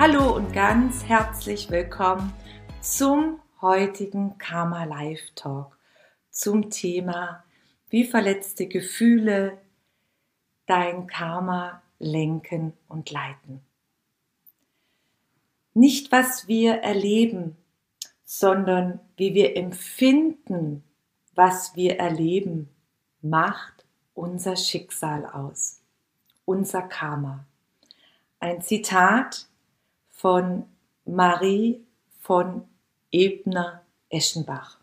Hallo und ganz herzlich willkommen zum heutigen Karma Live Talk zum Thema, wie verletzte Gefühle dein Karma lenken und leiten. Nicht was wir erleben, sondern wie wir empfinden, was wir erleben, macht unser Schicksal aus, unser Karma. Ein Zitat von Marie von Ebner-Eschenbach.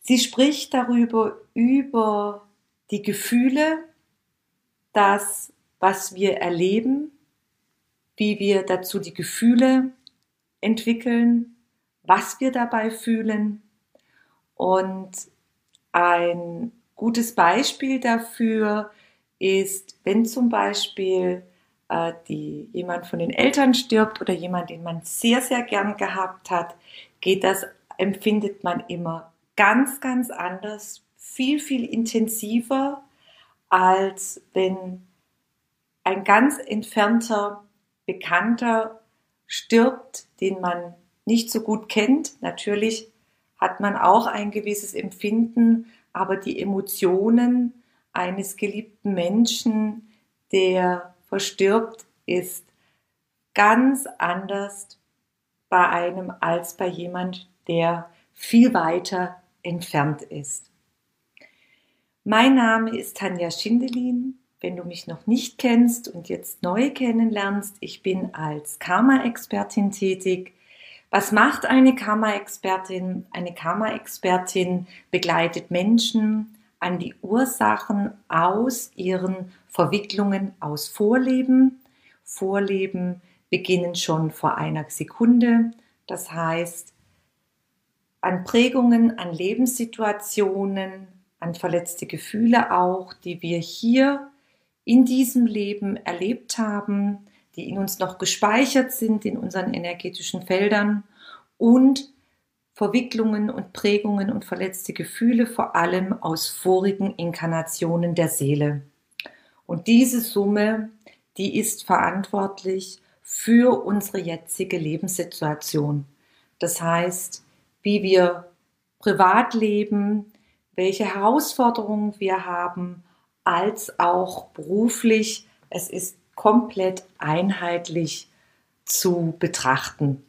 Sie spricht darüber, über die Gefühle, das, was wir erleben, wie wir dazu die Gefühle entwickeln, was wir dabei fühlen. Und ein gutes Beispiel dafür ist, wenn zum Beispiel äh, die, jemand von den Eltern stirbt oder jemand, den man sehr, sehr gern gehabt hat, geht das, empfindet man immer ganz, ganz anders, viel, viel intensiver, als wenn ein ganz entfernter Bekannter stirbt, den man nicht so gut kennt. Natürlich hat man auch ein gewisses Empfinden, aber die Emotionen eines geliebten Menschen, der verstirbt, ist ganz anders bei einem als bei jemand, der viel weiter entfernt ist. Mein Name ist Tanja Schindelin. Wenn du mich noch nicht kennst und jetzt neu kennenlernst, ich bin als Karma-Expertin tätig. Was macht eine Karma-Expertin? Eine Karma-Expertin begleitet Menschen an die Ursachen aus ihren Verwicklungen aus Vorleben. Vorleben beginnen schon vor einer Sekunde. Das heißt, an Prägungen, an Lebenssituationen, an verletzte Gefühle auch, die wir hier in diesem Leben erlebt haben, die in uns noch gespeichert sind in unseren energetischen Feldern und Verwicklungen und Prägungen und verletzte Gefühle vor allem aus vorigen Inkarnationen der Seele. Und diese Summe, die ist verantwortlich für unsere jetzige Lebenssituation. Das heißt, wie wir privat leben, welche Herausforderungen wir haben, als auch beruflich. Es ist komplett einheitlich zu betrachten.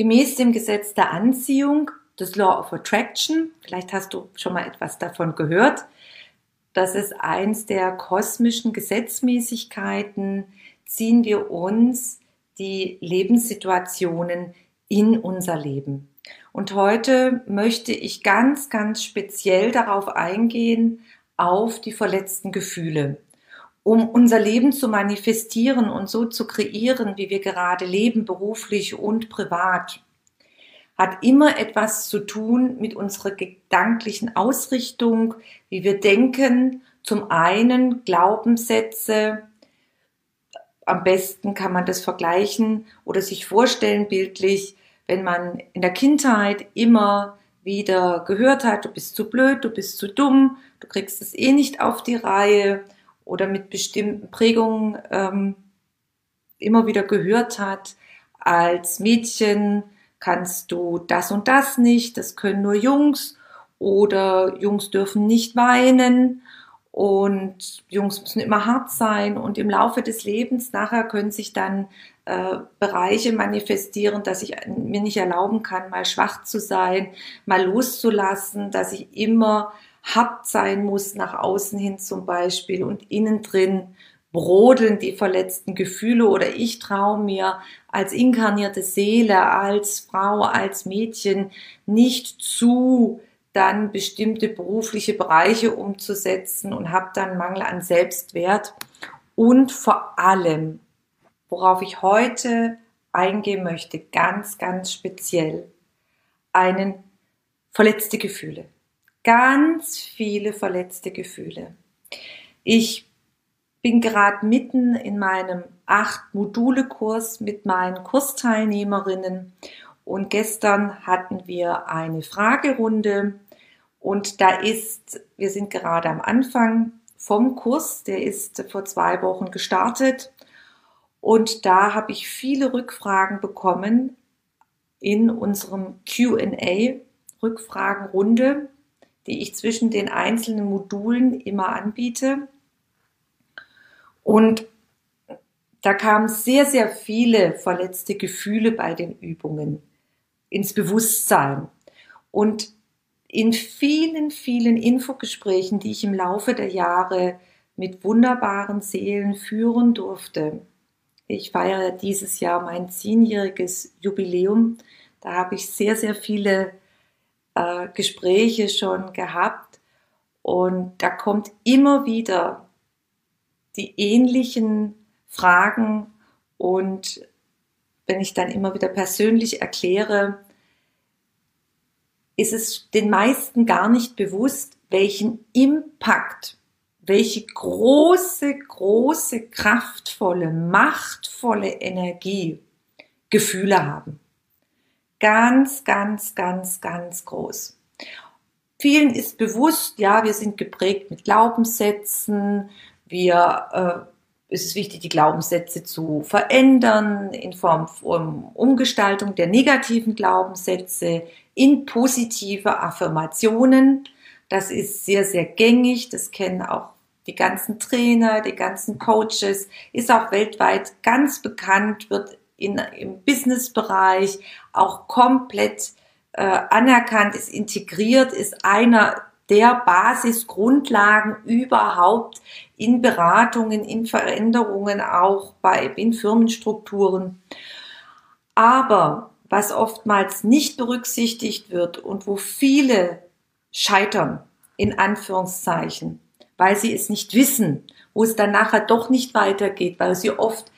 Gemäß dem Gesetz der Anziehung, des Law of Attraction, vielleicht hast du schon mal etwas davon gehört, das ist eins der kosmischen Gesetzmäßigkeiten, ziehen wir uns die Lebenssituationen in unser Leben. Und heute möchte ich ganz, ganz speziell darauf eingehen, auf die verletzten Gefühle um unser Leben zu manifestieren und so zu kreieren, wie wir gerade leben, beruflich und privat, hat immer etwas zu tun mit unserer gedanklichen Ausrichtung, wie wir denken. Zum einen Glaubenssätze, am besten kann man das vergleichen oder sich vorstellen bildlich, wenn man in der Kindheit immer wieder gehört hat, du bist zu blöd, du bist zu dumm, du kriegst es eh nicht auf die Reihe oder mit bestimmten Prägungen ähm, immer wieder gehört hat, als Mädchen kannst du das und das nicht, das können nur Jungs oder Jungs dürfen nicht weinen und Jungs müssen immer hart sein und im Laufe des Lebens nachher können sich dann äh, Bereiche manifestieren, dass ich mir nicht erlauben kann, mal schwach zu sein, mal loszulassen, dass ich immer hart sein muss nach außen hin zum Beispiel und innen drin brodeln die verletzten Gefühle oder ich traue mir als inkarnierte Seele, als Frau, als Mädchen nicht zu, dann bestimmte berufliche Bereiche umzusetzen und habe dann Mangel an Selbstwert und vor allem, worauf ich heute eingehen möchte, ganz, ganz speziell, einen verletzte Gefühle. Ganz viele verletzte Gefühle. Ich bin gerade mitten in meinem acht Module Kurs mit meinen Kursteilnehmerinnen und gestern hatten wir eine Fragerunde und da ist, wir sind gerade am Anfang vom Kurs, der ist vor zwei Wochen gestartet und da habe ich viele Rückfragen bekommen in unserem QA, Rückfragenrunde, die ich zwischen den einzelnen Modulen immer anbiete. Und da kamen sehr, sehr viele verletzte Gefühle bei den Übungen ins Bewusstsein. Und in vielen, vielen Infogesprächen, die ich im Laufe der Jahre mit wunderbaren Seelen führen durfte. Ich feiere dieses Jahr mein zehnjähriges Jubiläum. Da habe ich sehr, sehr viele äh, Gespräche schon gehabt. Und da kommt immer wieder die ähnlichen Fragen und wenn ich dann immer wieder persönlich erkläre, ist es den meisten gar nicht bewusst, welchen Impact, welche große, große, kraftvolle, machtvolle Energie Gefühle haben. Ganz, ganz, ganz, ganz groß. Vielen ist bewusst, ja, wir sind geprägt mit Glaubenssätzen, wir äh, ist es wichtig, die Glaubenssätze zu verändern in Form von Umgestaltung der negativen Glaubenssätze in positive Affirmationen. Das ist sehr, sehr gängig. Das kennen auch die ganzen Trainer, die ganzen Coaches, ist auch weltweit ganz bekannt, wird in, im Businessbereich auch komplett äh, anerkannt, ist integriert, ist einer der Basisgrundlagen überhaupt in Beratungen, in Veränderungen auch bei in Firmenstrukturen. Aber was oftmals nicht berücksichtigt wird und wo viele scheitern, in Anführungszeichen, weil sie es nicht wissen, wo es dann nachher doch nicht weitergeht, weil sie oft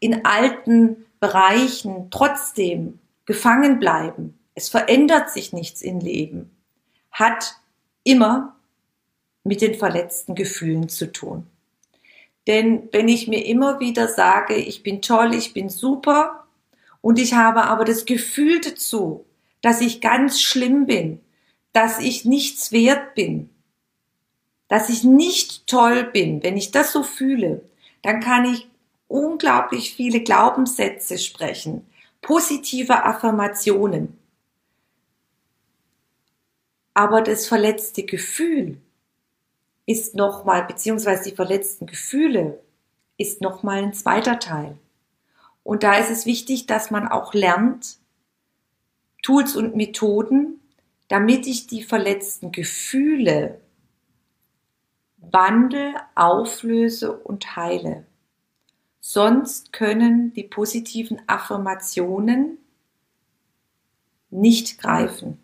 in alten Bereichen trotzdem gefangen bleiben. Es verändert sich nichts im Leben, hat immer mit den verletzten Gefühlen zu tun. Denn wenn ich mir immer wieder sage, ich bin toll, ich bin super und ich habe aber das Gefühl dazu, dass ich ganz schlimm bin, dass ich nichts wert bin, dass ich nicht toll bin, wenn ich das so fühle, dann kann ich unglaublich viele Glaubenssätze sprechen, positive Affirmationen. Aber das verletzte Gefühl ist nochmal, beziehungsweise die verletzten Gefühle ist nochmal ein zweiter Teil. Und da ist es wichtig, dass man auch lernt, Tools und Methoden, damit ich die verletzten Gefühle wandle, auflöse und heile. Sonst können die positiven Affirmationen nicht greifen.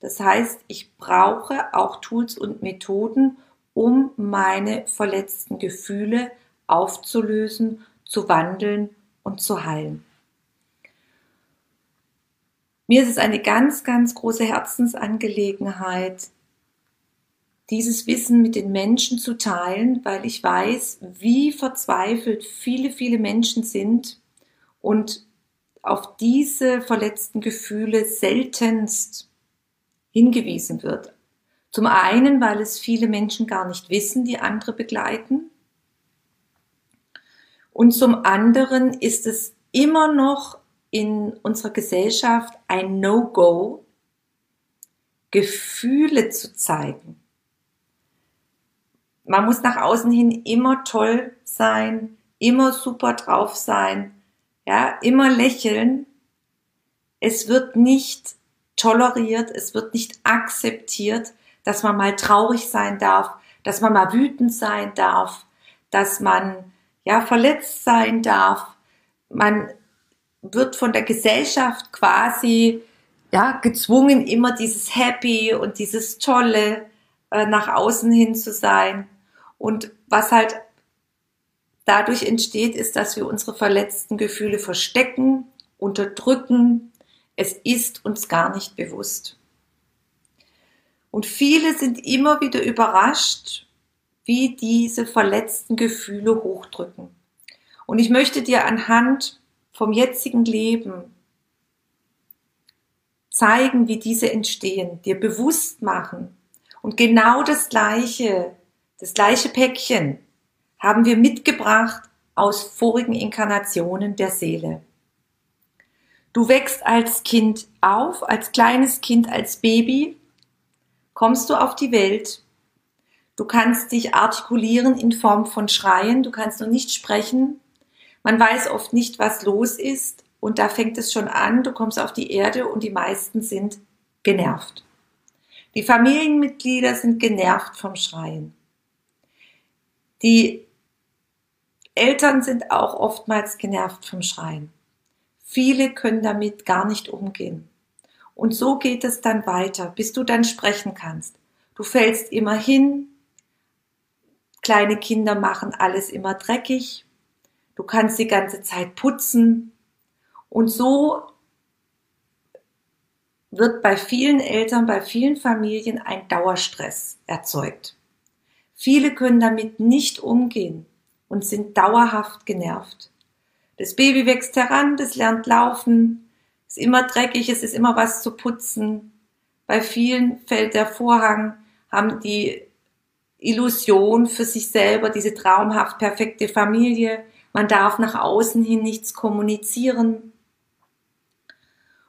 Das heißt, ich brauche auch Tools und Methoden, um meine verletzten Gefühle aufzulösen, zu wandeln und zu heilen. Mir ist es eine ganz, ganz große Herzensangelegenheit, dieses Wissen mit den Menschen zu teilen, weil ich weiß, wie verzweifelt viele, viele Menschen sind und auf diese verletzten Gefühle seltenst hingewiesen wird. Zum einen, weil es viele Menschen gar nicht wissen, die andere begleiten. Und zum anderen ist es immer noch in unserer Gesellschaft ein No-Go, Gefühle zu zeigen. Man muss nach außen hin immer toll sein, immer super drauf sein, ja, immer lächeln. Es wird nicht toleriert, es wird nicht akzeptiert, dass man mal traurig sein darf, dass man mal wütend sein darf, dass man ja verletzt sein darf. Man wird von der Gesellschaft quasi ja, gezwungen, immer dieses Happy und dieses Tolle äh, nach außen hin zu sein. Und was halt dadurch entsteht, ist, dass wir unsere verletzten Gefühle verstecken, unterdrücken. Es ist uns gar nicht bewusst. Und viele sind immer wieder überrascht, wie diese verletzten Gefühle hochdrücken. Und ich möchte dir anhand vom jetzigen Leben zeigen, wie diese entstehen, dir bewusst machen. Und genau das gleiche, das gleiche Päckchen haben wir mitgebracht aus vorigen Inkarnationen der Seele. Du wächst als Kind auf, als kleines Kind, als Baby, kommst du auf die Welt. Du kannst dich artikulieren in Form von Schreien, du kannst noch nicht sprechen. Man weiß oft nicht, was los ist und da fängt es schon an, du kommst auf die Erde und die meisten sind genervt. Die Familienmitglieder sind genervt vom Schreien. Die Eltern sind auch oftmals genervt vom Schreien. Viele können damit gar nicht umgehen. Und so geht es dann weiter, bis du dann sprechen kannst. Du fällst immer hin. Kleine Kinder machen alles immer dreckig. Du kannst die ganze Zeit putzen. Und so wird bei vielen Eltern, bei vielen Familien ein Dauerstress erzeugt. Viele können damit nicht umgehen und sind dauerhaft genervt. Das Baby wächst heran, das lernt laufen, ist immer dreckig, es ist immer was zu putzen. Bei vielen fällt der Vorhang, haben die Illusion für sich selber, diese traumhaft perfekte Familie. Man darf nach außen hin nichts kommunizieren.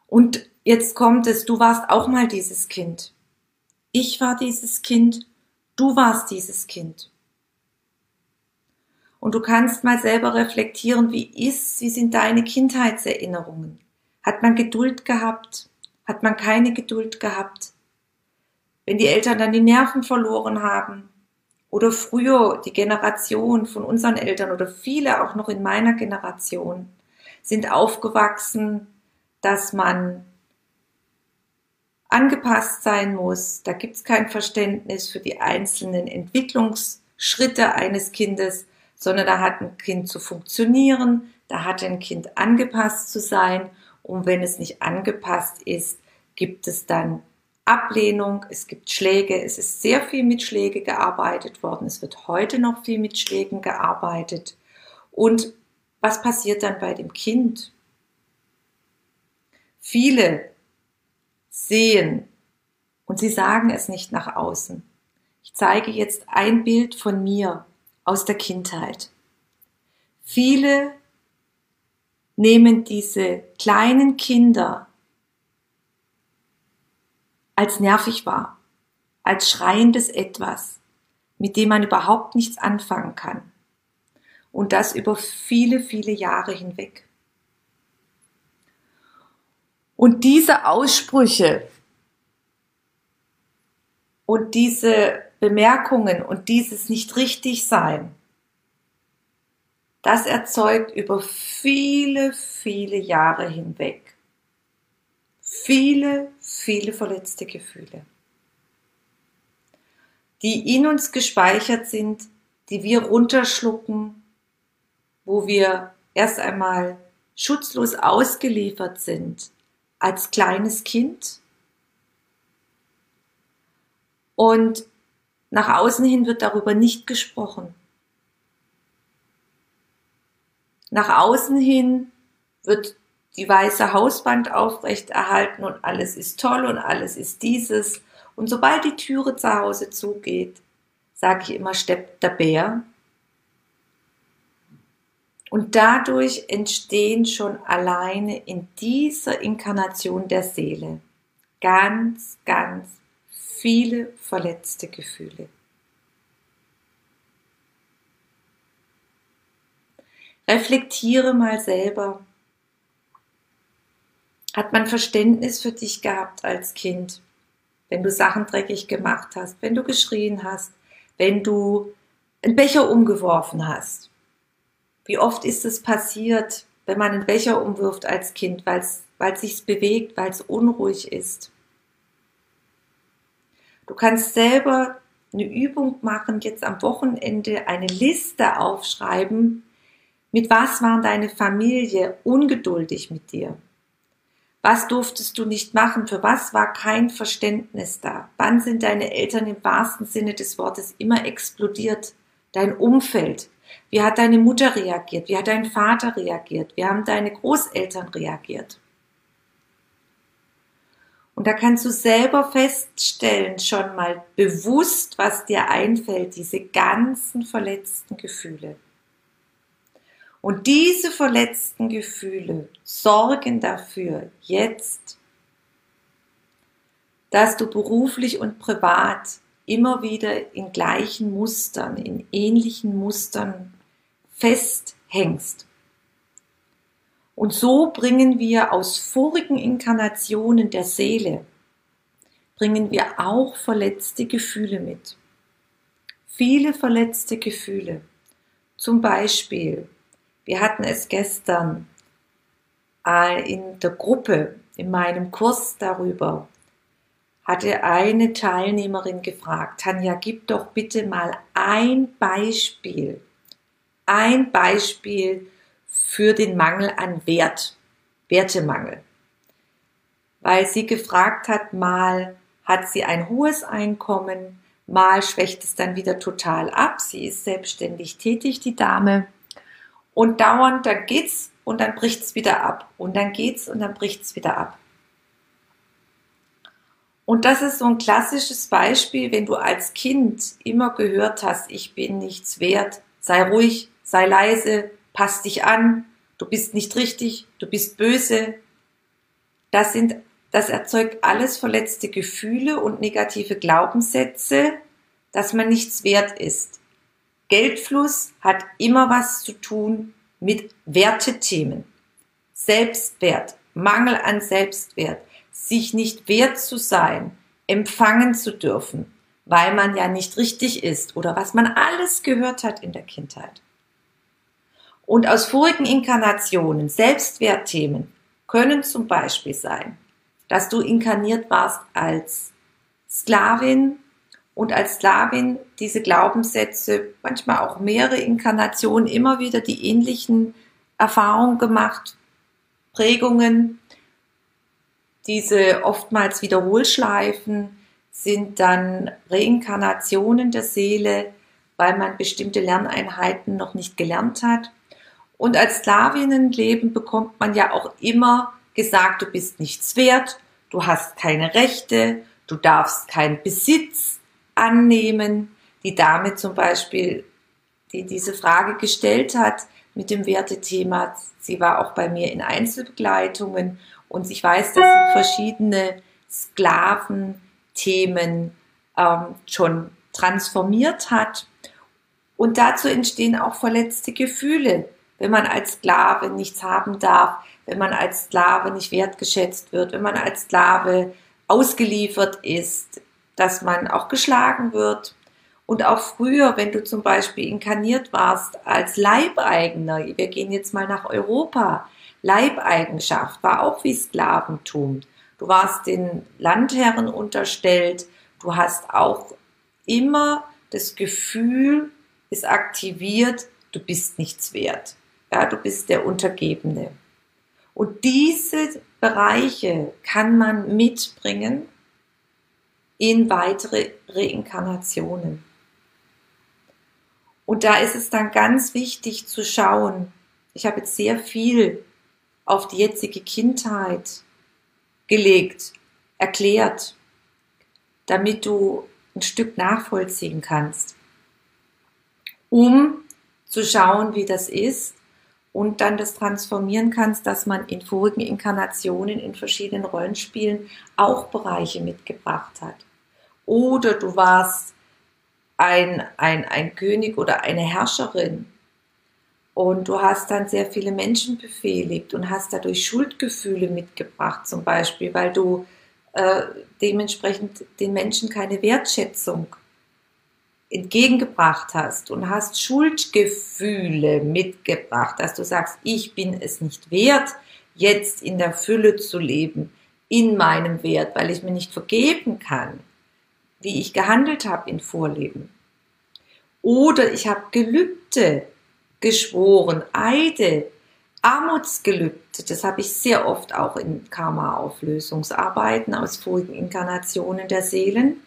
Und jetzt kommt es, du warst auch mal dieses Kind. Ich war dieses Kind, du warst dieses Kind. Und du kannst mal selber reflektieren, wie ist, wie sind deine Kindheitserinnerungen? Hat man Geduld gehabt? Hat man keine Geduld gehabt? Wenn die Eltern dann die Nerven verloren haben oder früher die Generation von unseren Eltern oder viele auch noch in meiner Generation sind aufgewachsen, dass man angepasst sein muss. Da gibt es kein Verständnis für die einzelnen Entwicklungsschritte eines Kindes sondern da hat ein Kind zu funktionieren, da hat ein Kind angepasst zu sein und wenn es nicht angepasst ist, gibt es dann Ablehnung, es gibt Schläge, es ist sehr viel mit Schläge gearbeitet worden, es wird heute noch viel mit Schlägen gearbeitet. Und was passiert dann bei dem Kind? Viele sehen und sie sagen es nicht nach außen. Ich zeige jetzt ein Bild von mir, aus der Kindheit. Viele nehmen diese kleinen Kinder als nervig wahr, als schreiendes etwas, mit dem man überhaupt nichts anfangen kann. Und das über viele, viele Jahre hinweg. Und diese Aussprüche und diese Bemerkungen und dieses nicht richtig sein, das erzeugt über viele, viele Jahre hinweg viele, viele verletzte Gefühle, die in uns gespeichert sind, die wir runterschlucken, wo wir erst einmal schutzlos ausgeliefert sind als kleines Kind und nach außen hin wird darüber nicht gesprochen. Nach außen hin wird die weiße Hauswand aufrechterhalten und alles ist toll und alles ist dieses. Und sobald die Türe zu Hause zugeht, sage ich immer, steppt der Bär. Und dadurch entstehen schon alleine in dieser Inkarnation der Seele ganz, ganz viele verletzte Gefühle. Reflektiere mal selber. Hat man Verständnis für dich gehabt als Kind, wenn du Sachen dreckig gemacht hast, wenn du geschrien hast, wenn du einen Becher umgeworfen hast? Wie oft ist es passiert, wenn man einen Becher umwirft als Kind, weil es sich bewegt, weil es unruhig ist. Du kannst selber eine Übung machen, jetzt am Wochenende eine Liste aufschreiben, mit was waren deine Familie ungeduldig mit dir? Was durftest du nicht machen? Für was war kein Verständnis da? Wann sind deine Eltern im wahrsten Sinne des Wortes immer explodiert? Dein Umfeld. Wie hat deine Mutter reagiert? Wie hat dein Vater reagiert? Wie haben deine Großeltern reagiert? Und da kannst du selber feststellen, schon mal bewusst, was dir einfällt, diese ganzen verletzten Gefühle. Und diese verletzten Gefühle sorgen dafür jetzt, dass du beruflich und privat immer wieder in gleichen Mustern, in ähnlichen Mustern festhängst. Und so bringen wir aus vorigen Inkarnationen der Seele, bringen wir auch verletzte Gefühle mit. Viele verletzte Gefühle. Zum Beispiel, wir hatten es gestern in der Gruppe, in meinem Kurs darüber, hatte eine Teilnehmerin gefragt, Tanja, gib doch bitte mal ein Beispiel, ein Beispiel für den Mangel an Wert, Wertemangel. Weil sie gefragt hat, mal hat sie ein hohes Einkommen, mal schwächt es dann wieder total ab. Sie ist selbstständig tätig, die Dame. Und dauernd, dann geht's und dann bricht's wieder ab. Und dann geht's und dann bricht's wieder ab. Und das ist so ein klassisches Beispiel, wenn du als Kind immer gehört hast, ich bin nichts wert, sei ruhig, sei leise, pass dich an, du bist nicht richtig, du bist böse. Das sind, das erzeugt alles verletzte Gefühle und negative Glaubenssätze, dass man nichts wert ist. Geldfluss hat immer was zu tun mit Wertethemen. Selbstwert, Mangel an Selbstwert, sich nicht wert zu sein, empfangen zu dürfen, weil man ja nicht richtig ist oder was man alles gehört hat in der Kindheit. Und aus vorigen Inkarnationen, Selbstwertthemen, können zum Beispiel sein, dass du inkarniert warst als Sklavin und als Sklavin diese Glaubenssätze, manchmal auch mehrere Inkarnationen, immer wieder die ähnlichen Erfahrungen gemacht, Prägungen, diese oftmals Wiederholschleifen sind dann Reinkarnationen der Seele, weil man bestimmte Lerneinheiten noch nicht gelernt hat. Und als Sklavinnenleben bekommt man ja auch immer gesagt, du bist nichts wert, du hast keine Rechte, du darfst keinen Besitz annehmen. Die Dame zum Beispiel, die diese Frage gestellt hat mit dem Wertethema, sie war auch bei mir in Einzelbegleitungen und ich weiß, dass sie verschiedene Sklaventhemen ähm, schon transformiert hat. Und dazu entstehen auch verletzte Gefühle wenn man als Sklave nichts haben darf, wenn man als Sklave nicht wertgeschätzt wird, wenn man als Sklave ausgeliefert ist, dass man auch geschlagen wird. Und auch früher, wenn du zum Beispiel inkarniert warst als Leibeigener, wir gehen jetzt mal nach Europa, Leibeigenschaft war auch wie Sklaventum. Du warst den Landherren unterstellt, du hast auch immer das Gefühl, ist aktiviert, du bist nichts wert. Ja, du bist der Untergebene. Und diese Bereiche kann man mitbringen in weitere Reinkarnationen. Und da ist es dann ganz wichtig zu schauen, ich habe jetzt sehr viel auf die jetzige Kindheit gelegt, erklärt, damit du ein Stück nachvollziehen kannst, um zu schauen, wie das ist und dann das transformieren kannst, dass man in vorigen Inkarnationen in verschiedenen Rollenspielen auch Bereiche mitgebracht hat. Oder du warst ein, ein, ein König oder eine Herrscherin. Und du hast dann sehr viele Menschen befehligt und hast dadurch Schuldgefühle mitgebracht, zum Beispiel, weil du äh, dementsprechend den Menschen keine Wertschätzung entgegengebracht hast und hast Schuldgefühle mitgebracht, dass du sagst, ich bin es nicht wert, jetzt in der Fülle zu leben, in meinem Wert, weil ich mir nicht vergeben kann, wie ich gehandelt habe in Vorleben. Oder ich habe Gelübde geschworen, Eide, Armutsgelübde, das habe ich sehr oft auch in Karma-Auflösungsarbeiten aus vorigen Inkarnationen der Seelen,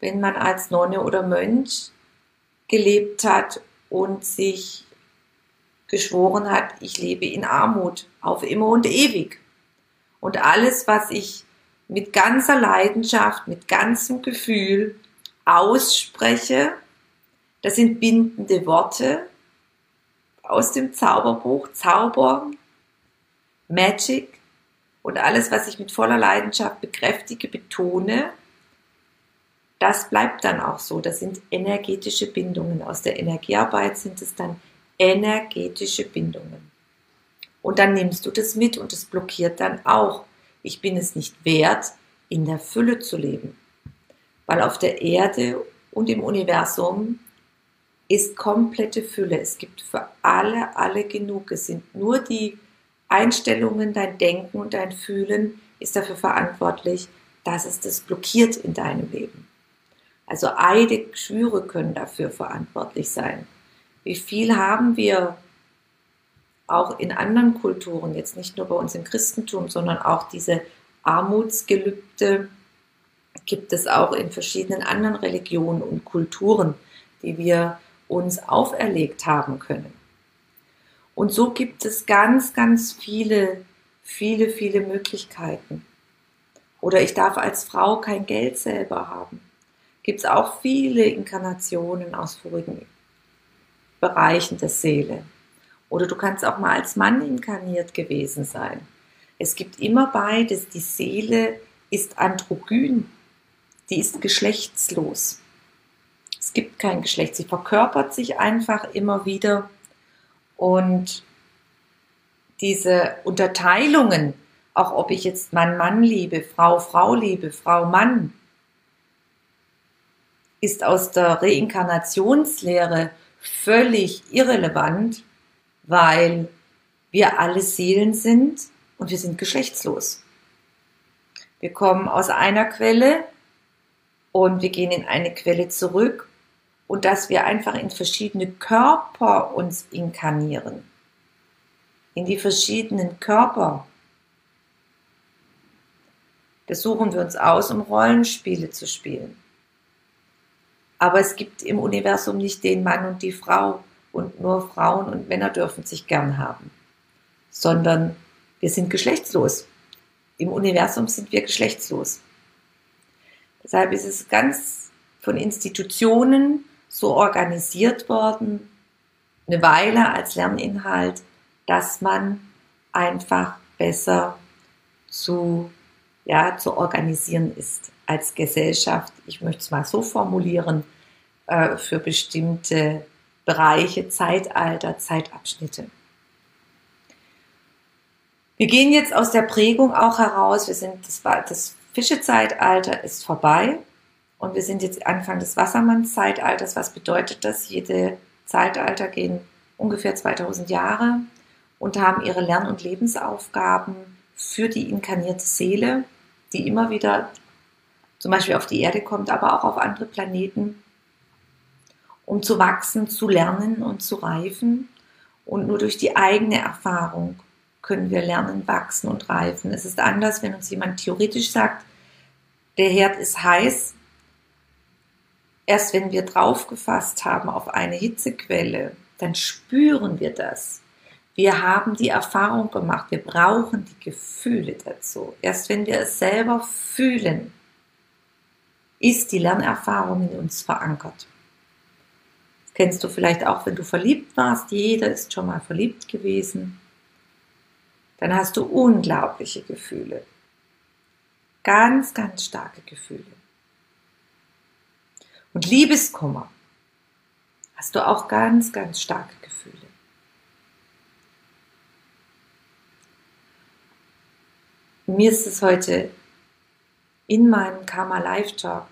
wenn man als Nonne oder Mönch gelebt hat und sich geschworen hat, ich lebe in Armut auf immer und ewig. Und alles, was ich mit ganzer Leidenschaft, mit ganzem Gefühl ausspreche, das sind bindende Worte aus dem Zauberbuch, Zauber, Magic und alles, was ich mit voller Leidenschaft bekräftige, betone, das bleibt dann auch so. Das sind energetische Bindungen. Aus der Energiearbeit sind es dann energetische Bindungen. Und dann nimmst du das mit und es blockiert dann auch. Ich bin es nicht wert, in der Fülle zu leben. Weil auf der Erde und im Universum ist komplette Fülle. Es gibt für alle, alle genug. Es sind nur die Einstellungen, dein Denken und dein Fühlen ist dafür verantwortlich, dass es das blockiert in deinem Leben. Also Eide, Schwüre können dafür verantwortlich sein. Wie viel haben wir auch in anderen Kulturen, jetzt nicht nur bei uns im Christentum, sondern auch diese Armutsgelübde gibt es auch in verschiedenen anderen Religionen und Kulturen, die wir uns auferlegt haben können. Und so gibt es ganz, ganz viele, viele, viele Möglichkeiten. Oder ich darf als Frau kein Geld selber haben. Gibt es auch viele Inkarnationen aus vorigen Bereichen der Seele. Oder du kannst auch mal als Mann inkarniert gewesen sein. Es gibt immer beides. Die Seele ist androgyn, die ist geschlechtslos. Es gibt kein Geschlecht. Sie verkörpert sich einfach immer wieder. Und diese Unterteilungen, auch ob ich jetzt Mann, Mann liebe, Frau, Frau liebe, Frau, Mann, ist aus der Reinkarnationslehre völlig irrelevant, weil wir alle Seelen sind und wir sind geschlechtslos. Wir kommen aus einer Quelle und wir gehen in eine Quelle zurück und dass wir einfach in verschiedene Körper uns inkarnieren. In die verschiedenen Körper. Das suchen wir uns aus, um Rollenspiele zu spielen. Aber es gibt im Universum nicht den Mann und die Frau und nur Frauen und Männer dürfen sich gern haben, sondern wir sind geschlechtslos. Im Universum sind wir geschlechtslos. Deshalb ist es ganz von Institutionen so organisiert worden, eine Weile als Lerninhalt, dass man einfach besser zu, ja, zu organisieren ist als Gesellschaft. Ich möchte es mal so formulieren, äh, für bestimmte Bereiche, Zeitalter, Zeitabschnitte. Wir gehen jetzt aus der Prägung auch heraus. Wir sind, das, das Fischezeitalter ist vorbei. Und wir sind jetzt Anfang des Wassermannszeitalters. Was bedeutet das? Jede Zeitalter gehen ungefähr 2000 Jahre und haben ihre Lern- und Lebensaufgaben für die inkarnierte Seele, die immer wieder zum Beispiel auf die Erde kommt, aber auch auf andere Planeten, um zu wachsen, zu lernen und zu reifen. Und nur durch die eigene Erfahrung können wir lernen, wachsen und reifen. Es ist anders, wenn uns jemand theoretisch sagt, der Herd ist heiß, Erst wenn wir draufgefasst haben auf eine Hitzequelle, dann spüren wir das. Wir haben die Erfahrung gemacht, wir brauchen die Gefühle dazu. Erst wenn wir es selber fühlen, ist die Lernerfahrung in uns verankert. Kennst du vielleicht auch, wenn du verliebt warst. Jeder ist schon mal verliebt gewesen. Dann hast du unglaubliche Gefühle. Ganz, ganz starke Gefühle. Und Liebeskummer hast du auch ganz, ganz starke Gefühle. Mir ist es heute in meinem Karma Live Talk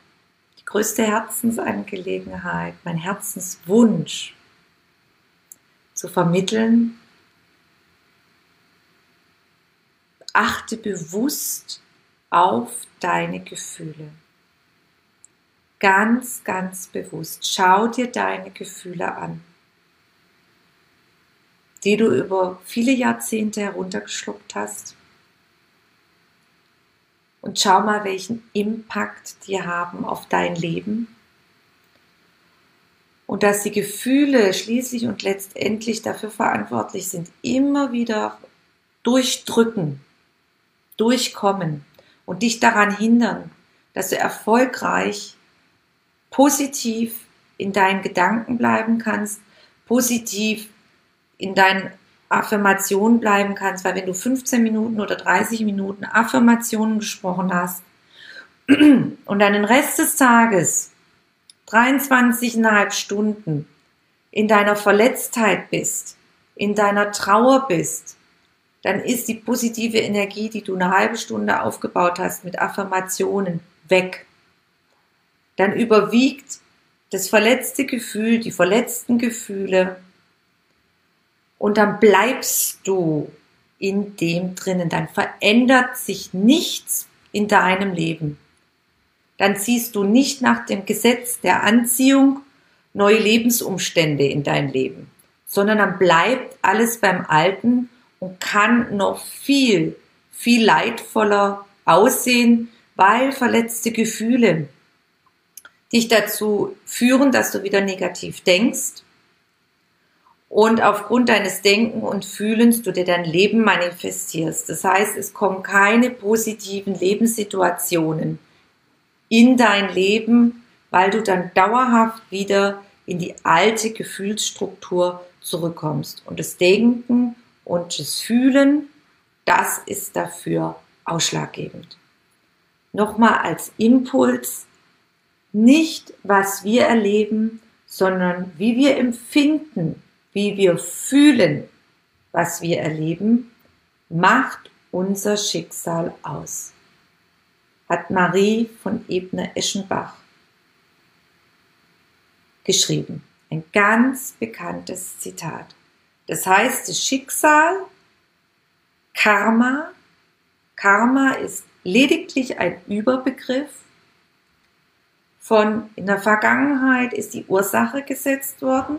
größte Herzensangelegenheit, mein Herzenswunsch zu vermitteln, achte bewusst auf deine Gefühle. Ganz, ganz bewusst. Schau dir deine Gefühle an, die du über viele Jahrzehnte heruntergeschluckt hast. Und schau mal, welchen Impact die haben auf dein Leben. Und dass die Gefühle schließlich und letztendlich dafür verantwortlich sind, immer wieder durchdrücken, durchkommen und dich daran hindern, dass du erfolgreich, positiv in deinen Gedanken bleiben kannst, positiv in deinen Affirmationen bleiben kannst, weil wenn du 15 Minuten oder 30 Minuten Affirmationen gesprochen hast und dann den Rest des Tages 23,5 Stunden in deiner Verletztheit bist, in deiner Trauer bist, dann ist die positive Energie, die du eine halbe Stunde aufgebaut hast mit Affirmationen, weg. Dann überwiegt das verletzte Gefühl, die verletzten Gefühle und dann bleibst du in dem drinnen. Dann verändert sich nichts in deinem Leben. Dann ziehst du nicht nach dem Gesetz der Anziehung neue Lebensumstände in dein Leben, sondern dann bleibt alles beim Alten und kann noch viel, viel leidvoller aussehen, weil verletzte Gefühle dich dazu führen, dass du wieder negativ denkst und aufgrund deines Denken und Fühlens du dir dein Leben manifestierst. Das heißt, es kommen keine positiven Lebenssituationen in dein Leben, weil du dann dauerhaft wieder in die alte Gefühlsstruktur zurückkommst. Und das Denken und das Fühlen, das ist dafür ausschlaggebend. Nochmal als Impuls, nicht was wir erleben, sondern wie wir empfinden, wie wir fühlen, was wir erleben, macht unser Schicksal aus, hat Marie von Ebner-Eschenbach geschrieben. Ein ganz bekanntes Zitat. Das heißt, das Schicksal, Karma, Karma ist lediglich ein Überbegriff von in der Vergangenheit ist die Ursache gesetzt worden.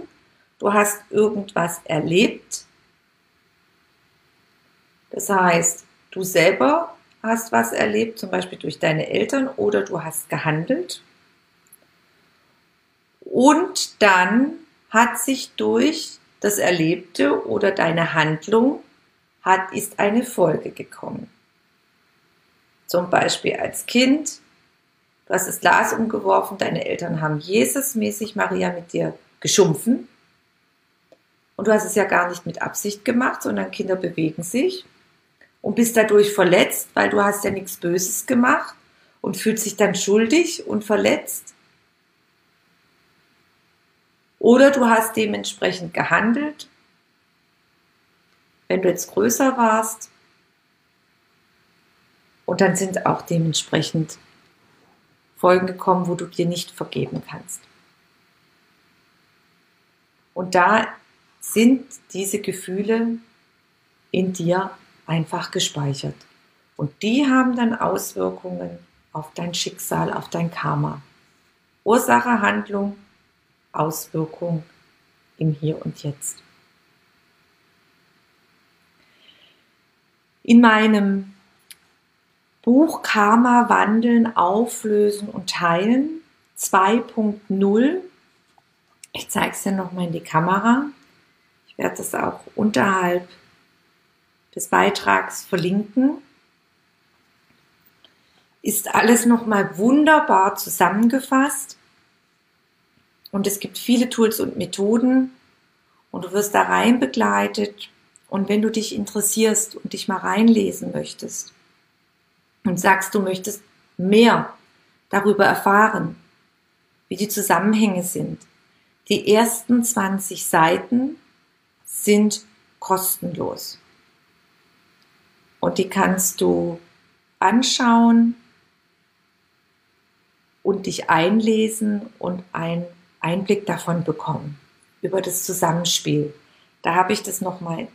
Du hast irgendwas erlebt. Das heißt, du selber hast was erlebt, zum Beispiel durch deine Eltern oder du hast gehandelt. Und dann hat sich durch das Erlebte oder deine Handlung hat, ist eine Folge gekommen. Zum Beispiel als Kind, du hast das Glas umgeworfen, deine Eltern haben Jesusmäßig Maria mit dir geschumpfen. Und du hast es ja gar nicht mit Absicht gemacht, sondern Kinder bewegen sich und bist dadurch verletzt, weil du hast ja nichts Böses gemacht und fühlst dich dann schuldig und verletzt. Oder du hast dementsprechend gehandelt, wenn du jetzt größer warst. Und dann sind auch dementsprechend Folgen gekommen, wo du dir nicht vergeben kannst. Und da sind diese Gefühle in dir einfach gespeichert. Und die haben dann Auswirkungen auf dein Schicksal, auf dein Karma. Ursache, Handlung, Auswirkung im Hier und Jetzt. In meinem Buch Karma wandeln, auflösen und teilen 2.0, ich zeige es dir nochmal in die Kamera, werde das auch unterhalb des Beitrags verlinken, ist alles nochmal wunderbar zusammengefasst. Und es gibt viele Tools und Methoden. Und du wirst da rein begleitet. Und wenn du dich interessierst und dich mal reinlesen möchtest und sagst, du möchtest mehr darüber erfahren, wie die Zusammenhänge sind, die ersten 20 Seiten sind kostenlos. Und die kannst du anschauen und dich einlesen und ein Einblick davon bekommen, über das Zusammenspiel. Da habe ich das nochmal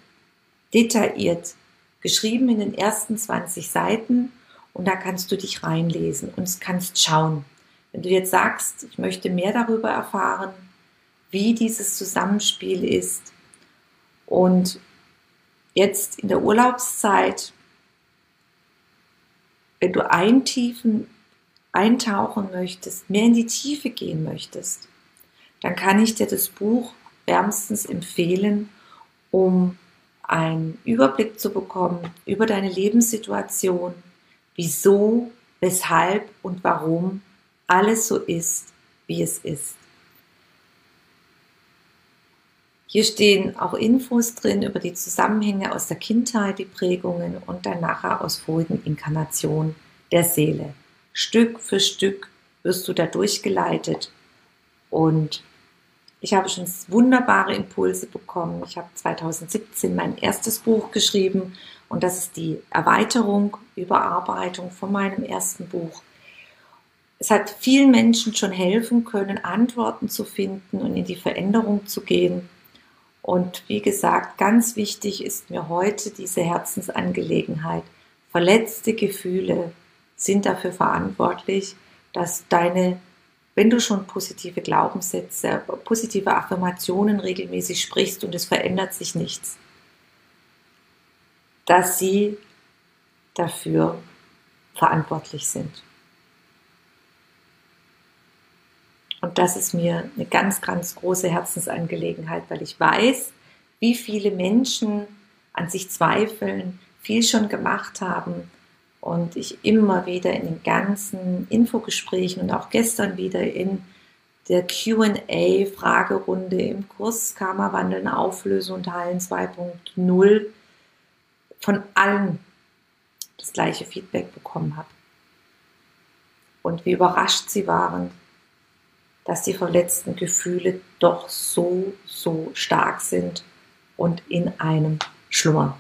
detailliert geschrieben in den ersten 20 Seiten und da kannst du dich reinlesen und kannst schauen. Wenn du jetzt sagst, ich möchte mehr darüber erfahren, wie dieses Zusammenspiel ist und jetzt in der Urlaubszeit, wenn du eintiefen, eintauchen möchtest, mehr in die Tiefe gehen möchtest, dann kann ich dir das Buch wärmstens empfehlen, um einen Überblick zu bekommen über deine Lebenssituation, wieso, weshalb und warum alles so ist, wie es ist. Hier stehen auch Infos drin über die Zusammenhänge aus der Kindheit, die Prägungen und dann nachher aus vorigen Inkarnationen der Seele. Stück für Stück wirst du da durchgeleitet und ich habe schon wunderbare Impulse bekommen. Ich habe 2017 mein erstes Buch geschrieben und das ist die Erweiterung, Überarbeitung von meinem ersten Buch. Es hat vielen Menschen schon helfen können, Antworten zu finden und in die Veränderung zu gehen. Und wie gesagt, ganz wichtig ist mir heute diese Herzensangelegenheit. Verletzte Gefühle sind dafür verantwortlich, dass deine wenn du schon positive Glaubenssätze, positive Affirmationen regelmäßig sprichst und es verändert sich nichts, dass sie dafür verantwortlich sind. Und das ist mir eine ganz, ganz große Herzensangelegenheit, weil ich weiß, wie viele Menschen an sich zweifeln, viel schon gemacht haben, und ich immer wieder in den ganzen Infogesprächen und auch gestern wieder in der QA-Fragerunde im Kurs Karma Wandeln, Auflösen und Heilen 2.0 von allen das gleiche Feedback bekommen habe. Und wie überrascht sie waren, dass die verletzten Gefühle doch so, so stark sind und in einem schlummern.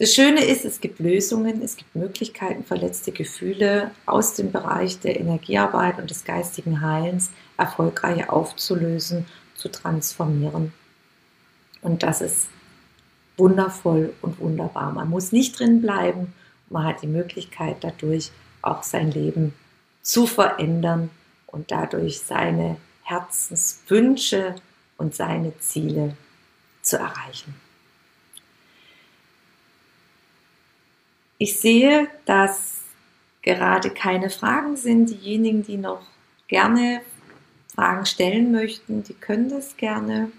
Das Schöne ist, es gibt Lösungen, es gibt Möglichkeiten, verletzte Gefühle aus dem Bereich der Energiearbeit und des geistigen Heilens erfolgreich aufzulösen, zu transformieren. Und das ist wundervoll und wunderbar. Man muss nicht drin bleiben, man hat die Möglichkeit dadurch auch sein Leben zu verändern und dadurch seine Herzenswünsche und seine Ziele zu erreichen. Ich sehe, dass gerade keine Fragen sind. Diejenigen, die noch gerne Fragen stellen möchten, die können das gerne.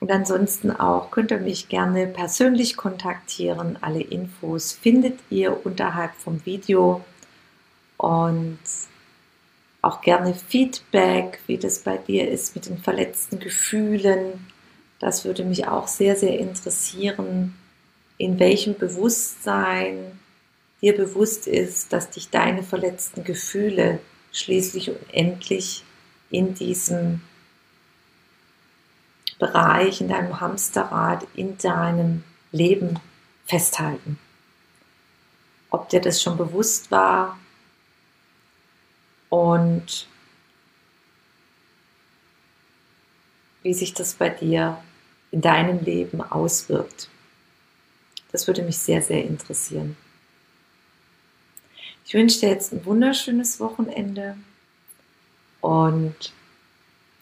Und ansonsten auch könnt ihr mich gerne persönlich kontaktieren. Alle Infos findet ihr unterhalb vom Video und auch gerne Feedback, wie das bei dir ist mit den verletzten Gefühlen. Das würde mich auch sehr, sehr interessieren in welchem Bewusstsein dir bewusst ist, dass dich deine verletzten Gefühle schließlich und endlich in diesem Bereich, in deinem Hamsterrad, in deinem Leben festhalten. Ob dir das schon bewusst war und wie sich das bei dir in deinem Leben auswirkt. Das würde mich sehr, sehr interessieren. Ich wünsche dir jetzt ein wunderschönes Wochenende und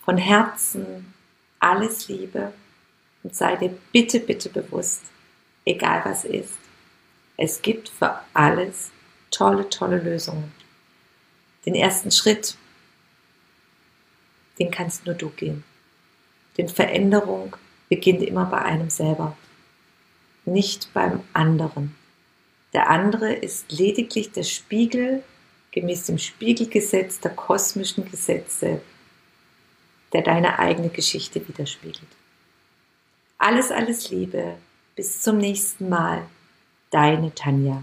von Herzen alles Liebe und sei dir bitte, bitte bewusst, egal was ist, es gibt für alles tolle, tolle Lösungen. Den ersten Schritt, den kannst nur du gehen. Denn Veränderung beginnt immer bei einem selber nicht beim anderen. Der andere ist lediglich der Spiegel gemäß dem Spiegelgesetz der kosmischen Gesetze, der deine eigene Geschichte widerspiegelt. Alles, alles Liebe. Bis zum nächsten Mal. Deine Tanja.